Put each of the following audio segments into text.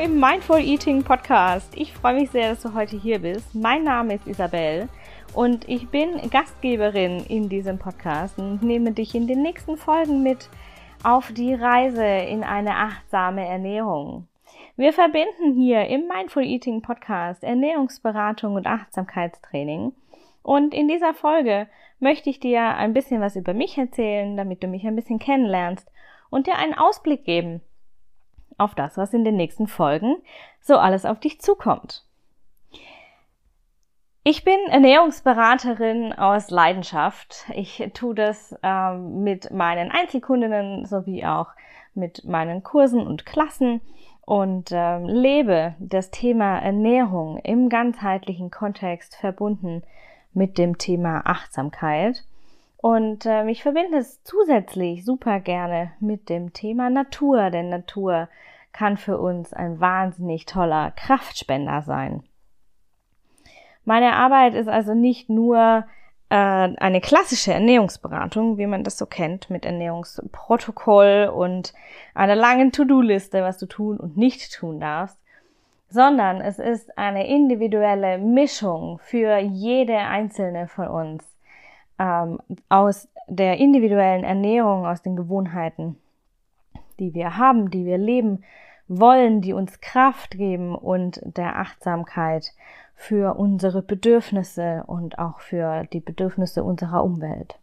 Im Mindful Eating Podcast. Ich freue mich sehr, dass du heute hier bist. Mein Name ist Isabel und ich bin Gastgeberin in diesem Podcast und nehme dich in den nächsten Folgen mit auf die Reise in eine achtsame Ernährung. Wir verbinden hier im Mindful Eating Podcast Ernährungsberatung und Achtsamkeitstraining. Und in dieser Folge möchte ich dir ein bisschen was über mich erzählen, damit du mich ein bisschen kennenlernst und dir einen Ausblick geben auf das, was in den nächsten Folgen so alles auf dich zukommt. Ich bin Ernährungsberaterin aus Leidenschaft. Ich tue das ähm, mit meinen Einzelkundinnen sowie auch mit meinen Kursen und Klassen und ähm, lebe das Thema Ernährung im ganzheitlichen Kontext verbunden mit dem Thema Achtsamkeit. Und ähm, ich verbinde es zusätzlich super gerne mit dem Thema Natur, denn Natur kann für uns ein wahnsinnig toller Kraftspender sein. Meine Arbeit ist also nicht nur äh, eine klassische Ernährungsberatung, wie man das so kennt, mit Ernährungsprotokoll und einer langen To-Do-Liste, was du tun und nicht tun darfst, sondern es ist eine individuelle Mischung für jede einzelne von uns ähm, aus der individuellen Ernährung, aus den Gewohnheiten, die wir haben, die wir leben wollen, die uns Kraft geben und der Achtsamkeit für unsere Bedürfnisse und auch für die Bedürfnisse unserer Umwelt.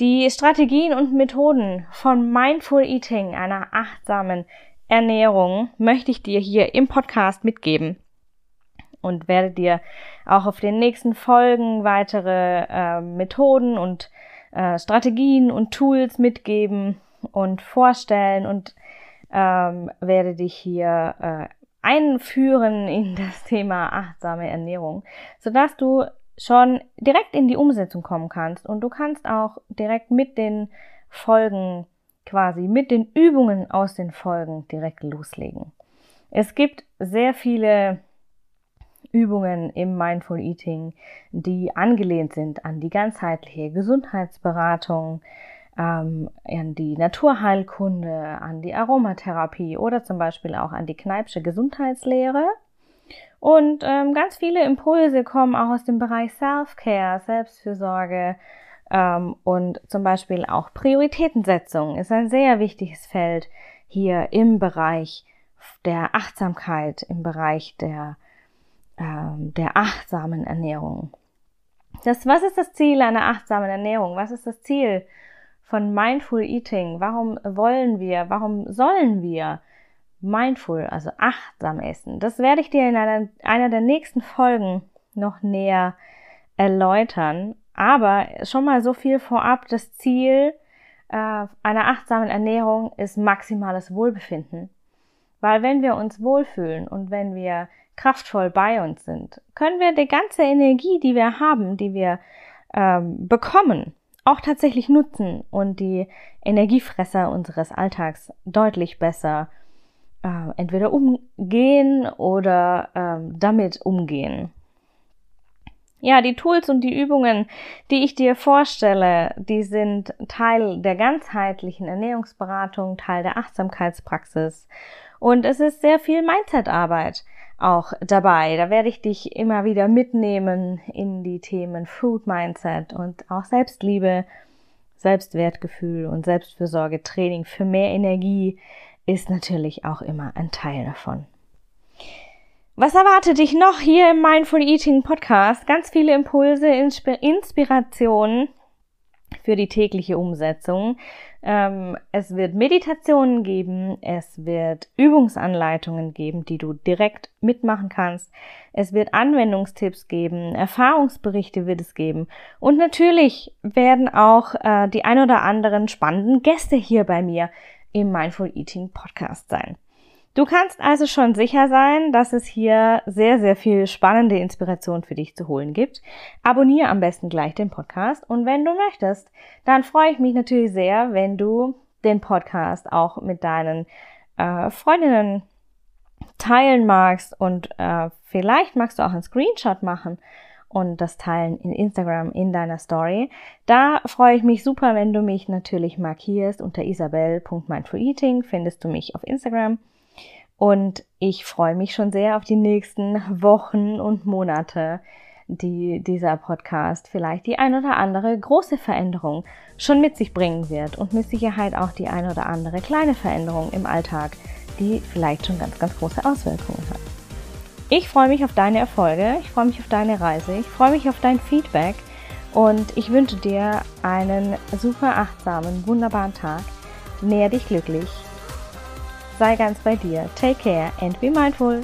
Die Strategien und Methoden von Mindful Eating, einer achtsamen Ernährung, möchte ich dir hier im Podcast mitgeben und werde dir auch auf den nächsten Folgen weitere äh, Methoden und äh, Strategien und Tools mitgeben und vorstellen und ähm, werde dich hier äh, einführen in das Thema achtsame Ernährung, sodass du schon direkt in die Umsetzung kommen kannst und du kannst auch direkt mit den Folgen quasi mit den Übungen aus den Folgen direkt loslegen. Es gibt sehr viele Übungen im Mindful Eating, die angelehnt sind an die ganzheitliche Gesundheitsberatung, ähm, an die Naturheilkunde, an die Aromatherapie oder zum Beispiel auch an die Kneipsche Gesundheitslehre. Und ähm, ganz viele Impulse kommen auch aus dem Bereich Self-Care, Selbstfürsorge ähm, und zum Beispiel auch Prioritätensetzung ist ein sehr wichtiges Feld hier im Bereich der Achtsamkeit, im Bereich der, ähm, der achtsamen Ernährung. Das, was ist das Ziel einer achtsamen Ernährung? Was ist das Ziel von Mindful Eating. Warum wollen wir, warum sollen wir mindful, also achtsam essen? Das werde ich dir in einer, einer der nächsten Folgen noch näher erläutern. Aber schon mal so viel vorab, das Ziel äh, einer achtsamen Ernährung ist maximales Wohlbefinden. Weil wenn wir uns wohlfühlen und wenn wir kraftvoll bei uns sind, können wir die ganze Energie, die wir haben, die wir ähm, bekommen, auch tatsächlich nutzen und die Energiefresser unseres Alltags deutlich besser äh, entweder umgehen oder äh, damit umgehen. Ja, die Tools und die Übungen, die ich dir vorstelle, die sind Teil der ganzheitlichen Ernährungsberatung, Teil der Achtsamkeitspraxis. Und es ist sehr viel Mindset-Arbeit auch dabei. Da werde ich dich immer wieder mitnehmen in die Themen Food Mindset und auch Selbstliebe, Selbstwertgefühl und Selbstfürsorge Training für mehr Energie ist natürlich auch immer ein Teil davon. Was erwartet dich noch hier im Mindful Eating Podcast? Ganz viele Impulse, Inspirationen für die tägliche Umsetzung. Ähm, es wird Meditationen geben, es wird Übungsanleitungen geben, die du direkt mitmachen kannst. Es wird Anwendungstipps geben, Erfahrungsberichte wird es geben. Und natürlich werden auch äh, die ein oder anderen spannenden Gäste hier bei mir im Mindful Eating Podcast sein. Du kannst also schon sicher sein, dass es hier sehr, sehr viel spannende Inspiration für dich zu holen gibt. Abonniere am besten gleich den Podcast und wenn du möchtest, dann freue ich mich natürlich sehr, wenn du den Podcast auch mit deinen äh, Freundinnen teilen magst und äh, vielleicht magst du auch einen Screenshot machen und das teilen in Instagram in deiner Story. Da freue ich mich super, wenn du mich natürlich markierst unter isabel.mindfuleating findest du mich auf Instagram. Und ich freue mich schon sehr auf die nächsten Wochen und Monate, die dieser Podcast vielleicht die ein oder andere große Veränderung schon mit sich bringen wird und mit Sicherheit auch die ein oder andere kleine Veränderung im Alltag, die vielleicht schon ganz, ganz große Auswirkungen hat. Ich freue mich auf deine Erfolge, ich freue mich auf deine Reise, ich freue mich auf dein Feedback und ich wünsche dir einen super achtsamen, wunderbaren Tag. Nähr dich glücklich sei ganz bei dir. Take care and be mindful.